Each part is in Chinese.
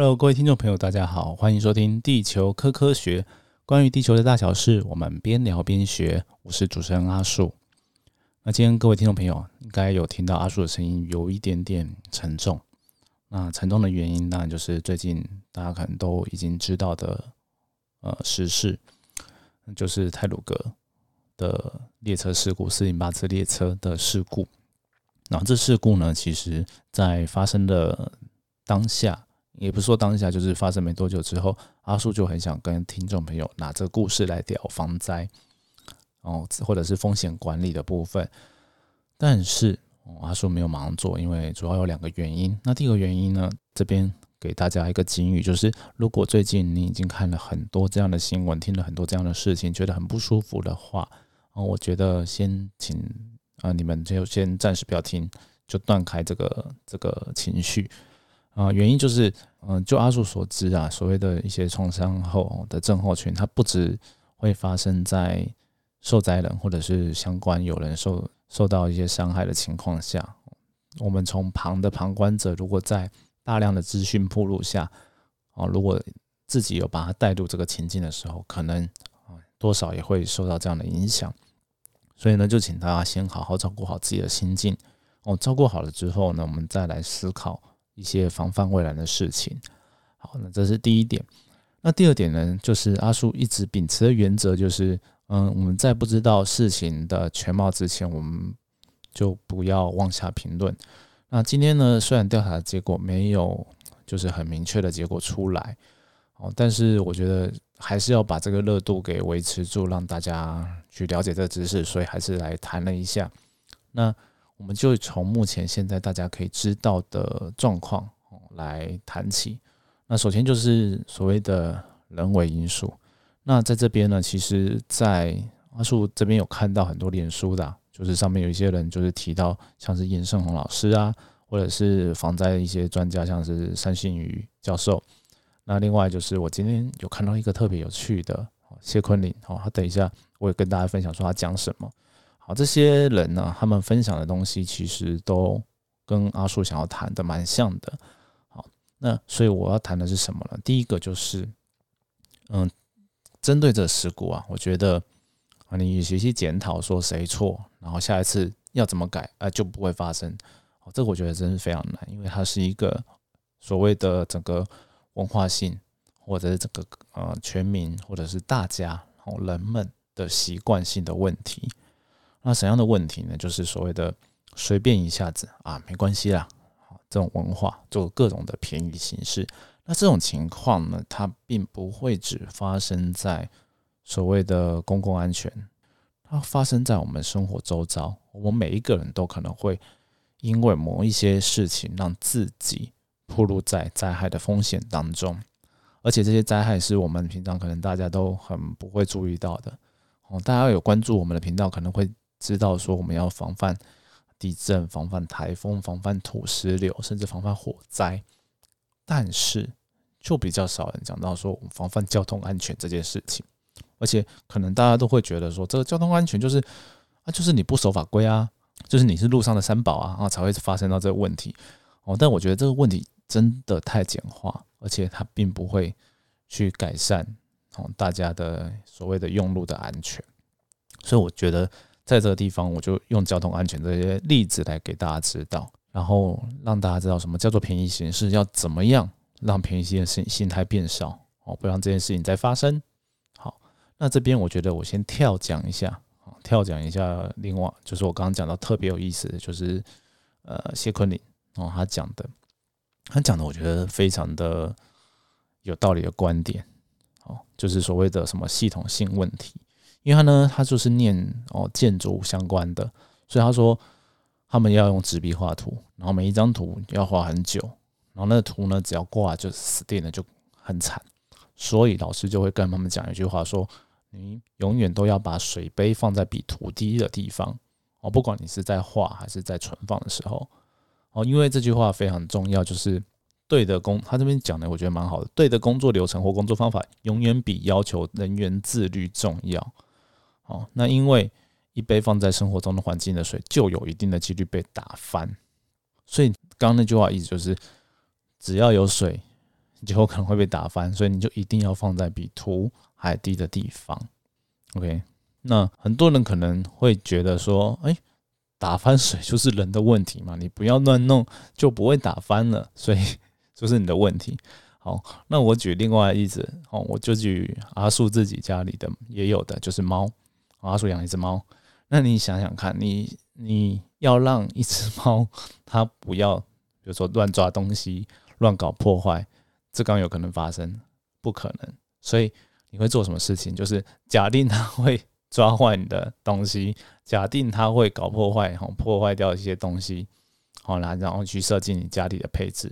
Hello，各位听众朋友，大家好，欢迎收听《地球科科学》，关于地球的大小事，我们边聊边学。我是主持人阿树。那今天各位听众朋友应该有听到阿树的声音有一点点沉重。那沉重的原因当然就是最近大家可能都已经知道的呃时事，就是泰鲁格的列车事故，四零八次列车的事故。然后这事故呢，其实在发生的当下。也不是说当下，就是发生没多久之后，阿树就很想跟听众朋友拿这个故事来聊防灾，哦，或者是风险管理的部分。但是阿树没有马上做，因为主要有两个原因。那第一个原因呢，这边给大家一个警语，就是如果最近你已经看了很多这样的新闻，听了很多这样的事情，觉得很不舒服的话，哦，我觉得先请啊，你们就先暂时不要听，就断开这个这个情绪。啊，原因就是，嗯，就阿树所知啊，所谓的一些创伤后的症候群，它不止会发生在受灾人或者是相关有人受受到一些伤害的情况下，我们从旁的旁观者，如果在大量的资讯铺路下，啊，如果自己有把它带入这个情境的时候，可能啊多少也会受到这样的影响。所以呢，就请大家先好好照顾好自己的心境。哦，照顾好了之后呢，我们再来思考。一些防范未然的事情，好，那这是第一点。那第二点呢，就是阿叔一直秉持的原则就是，嗯，我们在不知道事情的全貌之前，我们就不要妄下评论。那今天呢，虽然调查的结果没有就是很明确的结果出来，哦，但是我觉得还是要把这个热度给维持住，让大家去了解这个知识，所以还是来谈了一下。那我们就从目前现在大家可以知道的状况来谈起。那首先就是所谓的人为因素。那在这边呢，其实，在阿树这边有看到很多脸书的，就是上面有一些人就是提到，像是严胜宏老师啊，或者是防灾的一些专家，像是三信宇教授。那另外就是我今天有看到一个特别有趣的谢坤林，哦，他等一下我也跟大家分享说他讲什么。好，这些人呢，他们分享的东西其实都跟阿树想要谈的蛮像的。好，那所以我要谈的是什么呢？第一个就是，嗯，针对这事故啊，我觉得啊，你学习检讨说谁错，然后下一次要怎么改，啊，就不会发生。哦，这个我觉得真是非常难，因为它是一个所谓的整个文化性，或者是这个呃全民或者是大家哦人们的习惯性的问题。那什么样的问题呢？就是所谓的随便一下子啊，没关系啦，这种文化做各种的便宜形式。那这种情况呢，它并不会只发生在所谓的公共安全，它发生在我们生活周遭。我们每一个人都可能会因为某一些事情，让自己暴露在灾害的风险当中，而且这些灾害是我们平常可能大家都很不会注意到的。哦，大家有关注我们的频道，可能会。知道说我们要防范地震、防范台风、防范土石流，甚至防范火灾，但是就比较少人讲到说我们防范交通安全这件事情。而且可能大家都会觉得说，这个交通安全就是啊，就是你不守法规啊，就是你是路上的三宝啊，啊才会发生到这个问题哦。但我觉得这个问题真的太简化，而且它并不会去改善哦大家的所谓的用路的安全，所以我觉得。在这个地方，我就用交通安全这些例子来给大家知道，然后让大家知道什么叫做便宜行事，要怎么样让便宜行事心态变少哦，不让这件事情再发生。好，那这边我觉得我先跳讲一下，跳讲一下。另外就是我刚刚讲到特别有意思的就是呃谢坤林哦，他讲的，他讲的我觉得非常的有道理的观点，哦，就是所谓的什么系统性问题。因为他呢，他就是念哦建筑相关的，所以他说他们要用纸笔画图，然后每一张图要画很久，然后那个图呢只要挂就死定了，就很惨。所以老师就会跟他们讲一句话，说你永远都要把水杯放在比图低的地方哦，不管你是在画还是在存放的时候哦，因为这句话非常重要，就是对的工，他这边讲的我觉得蛮好的，对的工作流程或工作方法永远比要求人员自律重要。哦，那因为一杯放在生活中的环境的水，就有一定的几率被打翻。所以刚刚那句话意思就是，只要有水，就有可能会被打翻，所以你就一定要放在比图还低的地方。OK，那很多人可能会觉得说，哎，打翻水就是人的问题嘛，你不要乱弄就不会打翻了，所以就是你的问题。好，那我举另外例子，哦，我就举阿树自己家里的也有的，就是猫，阿树养一只猫，那你想想看，你你要让一只猫它不要，比如说乱抓东西、乱搞破坏，这刚有可能发生，不可能，所以。你会做什么事情？就是假定它会抓坏你的东西，假定它会搞破坏，哈，破坏掉一些东西，好啦，然后去设计你家里的配置，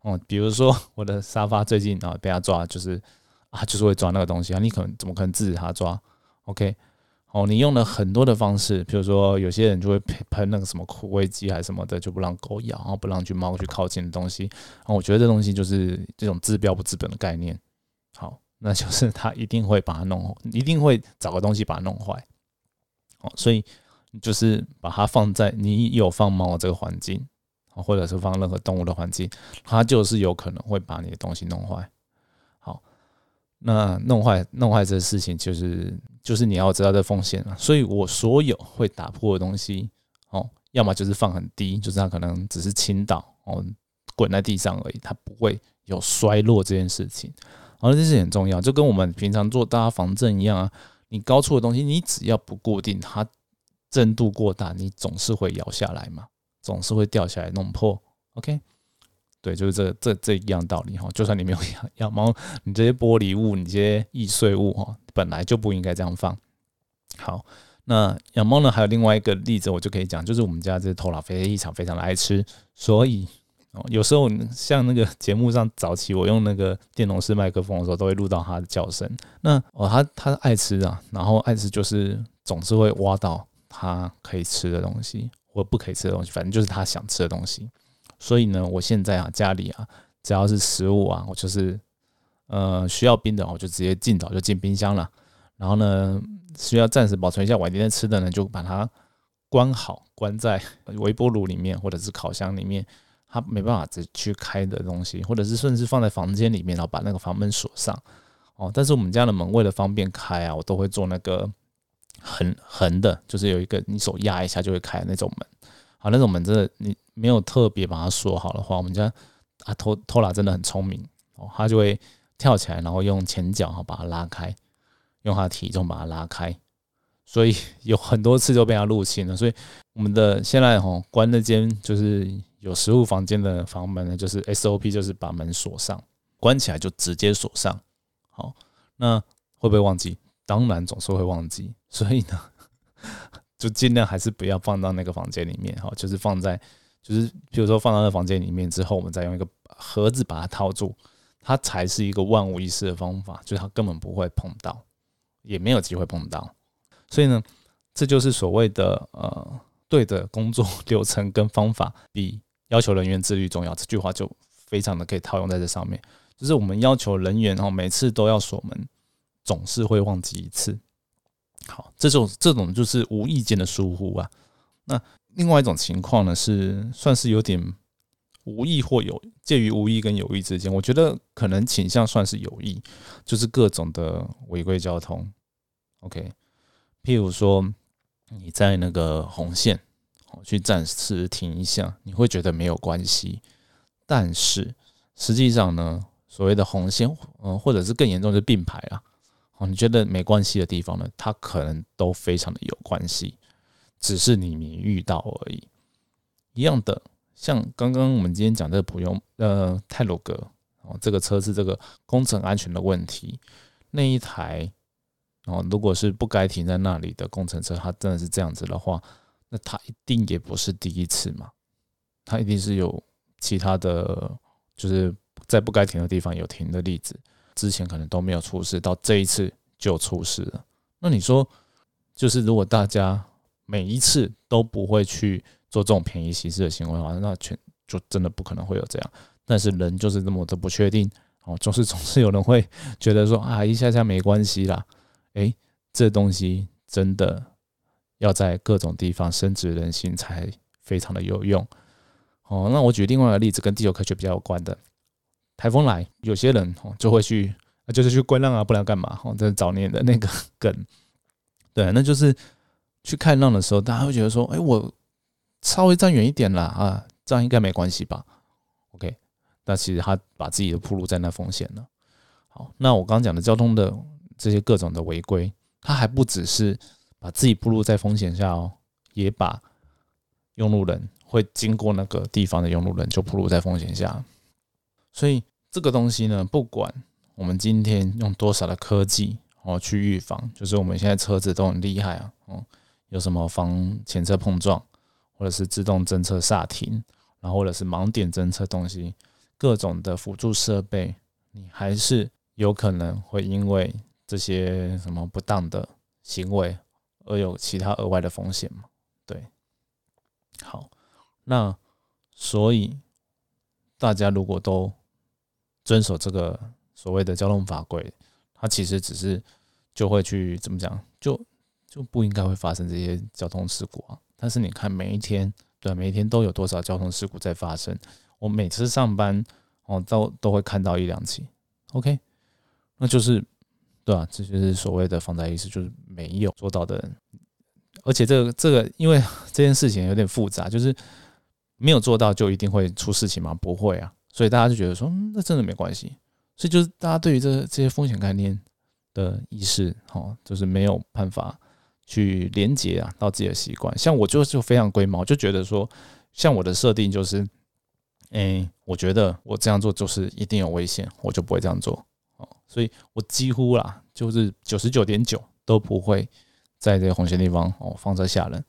哦，比如说我的沙发最近啊被他抓，就是啊，就是会抓那个东西啊，你可能怎么可能制止他抓？OK，哦，你用了很多的方式，比如说有些人就会喷那个什么苦味剂还是什么的，就不让狗咬，然后不让去猫去靠近的东西，然后我觉得这东西就是这种治标不治本的概念，好。那就是他一定会把它弄，一定会找个东西把它弄坏，哦，所以就是把它放在你有放猫这个环境，或者是放任何动物的环境，它就是有可能会把你的东西弄坏。那弄坏弄坏这个事情，就是就是你要知道这风险啊。所以我所有会打破的东西，哦，要么就是放很低，就是它可能只是倾倒哦，滚在地上而已，它不会有衰落这件事情。而这是很重要，就跟我们平常做搭防震一样啊。你高处的东西，你只要不固定，它震度过大，你总是会摇下来嘛，总是会掉下来弄破。OK，对，就是这这这一样道理哈。就算你没有养 养猫，你这些玻璃物，你这些易碎物哈，本来就不应该这样放。好，那养猫呢，还有另外一个例子，我就可以讲，就是我们家这头老非常非常的爱吃，所以。哦，有时候像那个节目上早期，我用那个电容式麦克风的时候，都会录到它的叫声。那哦，它它爱吃啊，然后爱吃就是总是会挖到它可以吃的东西或不可以吃的东西，反正就是它想吃的东西。所以呢，我现在啊家里啊，只要是食物啊，我就是呃需要冰的，我就直接进早就进冰箱了。然后呢，需要暂时保存一下晚点吃的呢，就把它关好，关在微波炉里面或者是烤箱里面。它没办法直去开的东西，或者是甚至放在房间里面，然后把那个房门锁上哦。但是我们家的门为了方便开啊，我都会做那个横横的，就是有一个你手压一下就会开那种门。好，那种门真的你没有特别把它锁好的话，我们家啊偷偷拉真的很聪明哦，他就会跳起来，然后用前脚哈把它拉开，用他的体重把它拉开，所以 有很多次就被他入侵了。所以我们的现在哈关那间就是。有食物房间的房门呢，就是 SOP，就是把门锁上，关起来就直接锁上。好，那会不会忘记？当然总是会忘记，所以呢，就尽量还是不要放到那个房间里面。哈，就是放在，就是比如说放到那房间里面之后，我们再用一个盒子把它套住，它才是一个万无一失的方法，就是它根本不会碰到，也没有机会碰到。所以呢，这就是所谓的呃，对的工作 流程跟方法比。要求人员自律重要，这句话就非常的可以套用在这上面。就是我们要求人员哦，每次都要锁门，总是会忘记一次。好，这种这种就是无意间的疏忽啊。那另外一种情况呢，是算是有点无意或有介于无意跟有意之间。我觉得可能倾向算是有意，就是各种的违规交通。OK，譬如说你在那个红线。去暂时停一下，你会觉得没有关系，但是实际上呢，所谓的红线，嗯，或者是更严重的并排啊，哦，你觉得没关系的地方呢，它可能都非常的有关系，只是你没遇到而已。一样的，像刚刚我们今天讲的普用呃泰罗格哦，这个车是这个工程安全的问题，那一台哦，如果是不该停在那里的工程车，它真的是这样子的话。那他一定也不是第一次嘛，他一定是有其他的，就是在不该停的地方有停的例子，之前可能都没有出事，到这一次就出事了。那你说，就是如果大家每一次都不会去做这种便宜行事的行为的话，那全就真的不可能会有这样。但是人就是这么的不确定哦，总是总是有人会觉得说啊，一下下没关系啦，诶，这东西真的。要在各种地方深植人心才非常的有用。哦，那我举另外一个例子，跟地球科学比较有关的，台风来，有些人哦就会去，就是去观浪啊，不然干嘛？哦，这是早年的那个梗，对，那就是去看浪的时候，大家会觉得说，哎，我稍微站远一点啦，啊，这样应该没关系吧？OK，那其实他把自己的铺路在那风险了。好，那我刚刚讲的交通的这些各种的违规，他还不只是把自己铺路在风险下哦，也把用路人会经过那个地方的用路人就铺路在风险下。所以这个东西呢，不管我们今天用多少的科技哦去预防，就是我们现在车子都很厉害啊，哦，有什么防前车碰撞，或者是自动侦测刹停，然后或者是盲点侦测东西，各种的辅助设备，你还是有可能会因为这些什么不当的行为而有其他额外的风险嘛？对，好，那所以大家如果都遵守这个所谓的交通法规，它其实只是就会去怎么讲，就就不应该会发生这些交通事故啊。但是你看每一天，对，每一天都有多少交通事故在发生？我每次上班哦，都都会看到一两起。OK，那就是对啊，这就是所谓的防灾意识，就是没有做到的人。而且这个这个，因为这件事情有点复杂，就是没有做到就一定会出事情吗？不会啊。所以大家就觉得说，那真的没关系。所以就是大家对于这这些风险概念的意识，哈，就是没有办法去连接啊到自己的习惯。像我就就非常龟毛，就觉得说，像我的设定就是，哎，我觉得我这样做就是一定有危险，我就不会这样做。哦，所以我几乎啦，就是九十九点九都不会在这个红线地方哦放车吓人。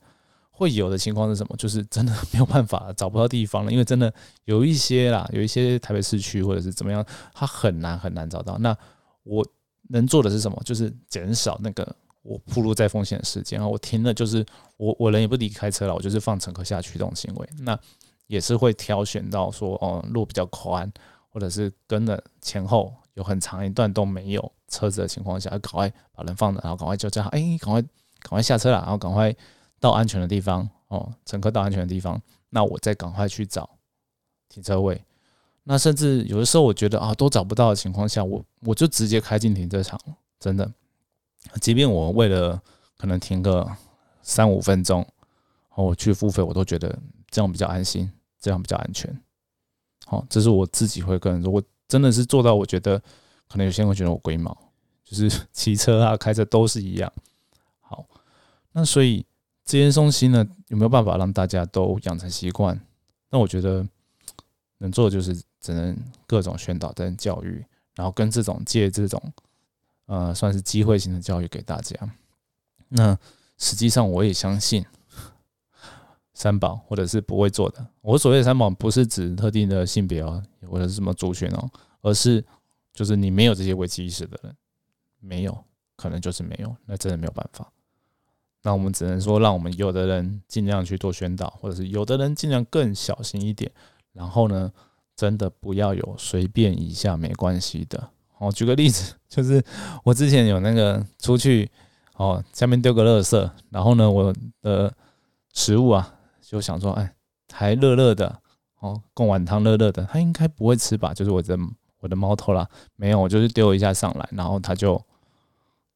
会有的情况是什么？就是真的没有办法找不到地方了，因为真的有一些啦，有一些台北市区或者是怎么样，它很难很难找到。那我能做的是什么？就是减少那个我铺路在风险的时间啊。我停了，就是我我人也不离开车了，我就是放乘客下去这种行为。那也是会挑选到说哦路比较宽，或者是跟着前后有很长一段都没有车子的情况下，赶快把人放了，然后赶快就这样，哎，赶快赶快下车了，然后赶快。到安全的地方哦，乘客到安全的地方，那我再赶快去找停车位。那甚至有的时候，我觉得啊，都找不到的情况下，我我就直接开进停车场了。真的，即便我为了可能停个三五分钟，我去付费，我都觉得这样比较安心，这样比较安全。好，这是我自己会跟，如果真的是做到，我觉得可能有些人会觉得我龟毛，就是 骑车啊、开车都是一样。好，那所以。这些东西呢，有没有办法让大家都养成习惯？那我觉得能做的就是只能各种宣导跟教育，然后跟这种借这种呃算是机会型的教育给大家。那实际上我也相信三宝或者是不会做的。我所谓的三宝不是指特定的性别哦，或者是什么族群哦，而是就是你没有这些危机意识的人，没有可能就是没有，那真的没有办法。那我们只能说，让我们有的人尽量去做宣导，或者是有的人尽量更小心一点。然后呢，真的不要有随便一下没关系的。哦，举个例子，就是我之前有那个出去哦，下面丢个垃圾，然后呢，我的食物啊，就想说，哎，还热热的哦，贡碗汤热热的，他应该不会吃吧？就是我的我的猫头啦，没有，我就是丢一下上来，然后他就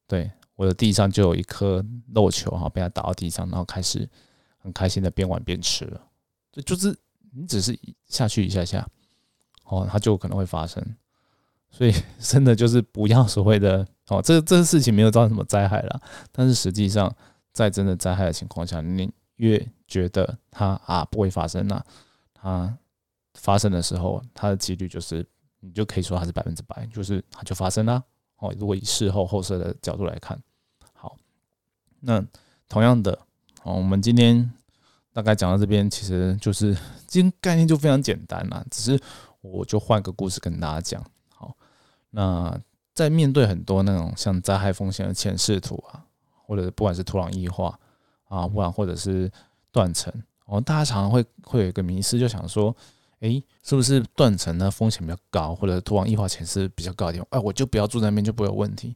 对。我的地上就有一颗肉球哈，被它打到地上，然后开始很开心的边玩边吃了。这就是你只是下去一下下，哦，它就可能会发生。所以 真的就是不要所谓的哦，这这个事情没有造成什么灾害了。但是实际上，在真的灾害的情况下，你越觉得它啊不会发生，那它发生的时候，它的几率就是你就可以说它是百分之百，就是它就发生了。哦，如果以事后后设的角度来看。好那同样的，哦，我们今天大概讲到这边，其实就是今天概念就非常简单啦，只是我就换个故事跟大家讲。那在面对很多那种像灾害风险的前视图啊，或者不管是土壤异化啊，不管或者是断层，哦，大家常常会会有一个迷思，就想说，诶，是不是断层的风险比较高，或者土壤异化前视比较高一点？哎，我就不要住那边，就不会有问题。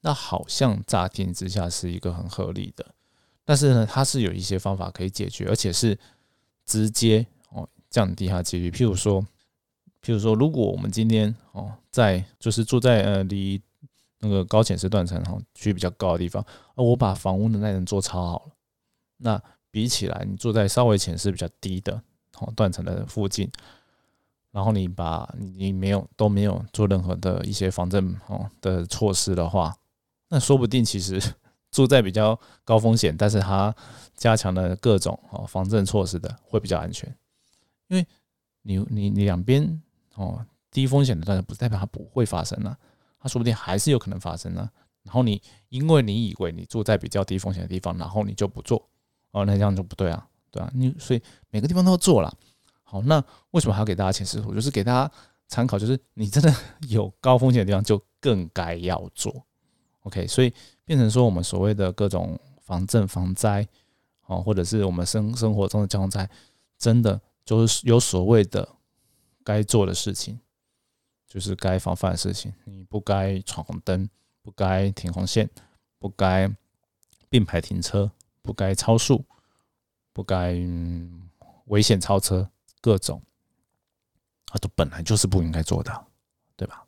那好像乍听之下是一个很合理的，但是呢，它是有一些方法可以解决，而且是直接哦降低它几率。譬如说，譬如说，如果我们今天哦，在就是住在呃离那个高浅式断层哈区域比较高的地方，而我把房屋的耐震做超好了，那比起来你住在稍微浅势比较低的哦断层的附近，然后你把你没有都没有做任何的一些防震哦的措施的话，那说不定其实住在比较高风险，但是它加强了各种哦防震措施的会比较安全，因为你你你两边。哦，低风险的断层不代表它不会发生呢，它说不定还是有可能发生呢。然后你因为你以为你住在比较低风险的地方，然后你就不做，哦，那这样就不对啊，对啊，你所以每个地方都要做了。好，那为什么还要给大家前示图？就是给大家参考，就是你真的 有高风险的地方就更该要做。OK，所以变成说我们所谓的各种防震防灾，哦，或者是我们生生活中的交通灾，真的就是有所谓的。该做的事情就是该防范的事情，你不该闯红灯，不该停红线，不该并排停车，不该超速，不该危险超车，各种啊，都本来就是不应该做的，对吧？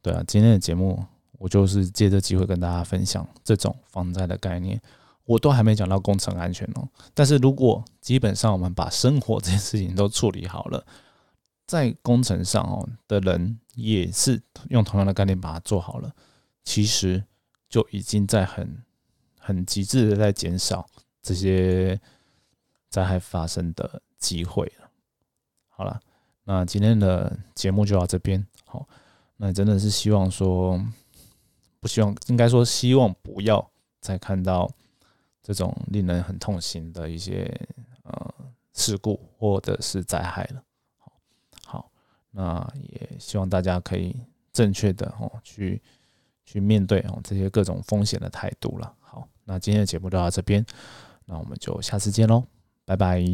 对啊，今天的节目我就是借这机会跟大家分享这种防灾的概念，我都还没讲到工程安全哦。但是如果基本上我们把生活这件事情都处理好了。在工程上哦的人也是用同样的概念把它做好了，其实就已经在很很极致的在减少这些灾害发生的机会了。好了，那今天的节目就到这边。好，那真的是希望说，不希望应该说希望不要再看到这种令人很痛心的一些呃事故或者是灾害了。那也希望大家可以正确的哦去去面对哦这些各种风险的态度了。好，那今天的节目就到这边，那我们就下次见喽，拜拜。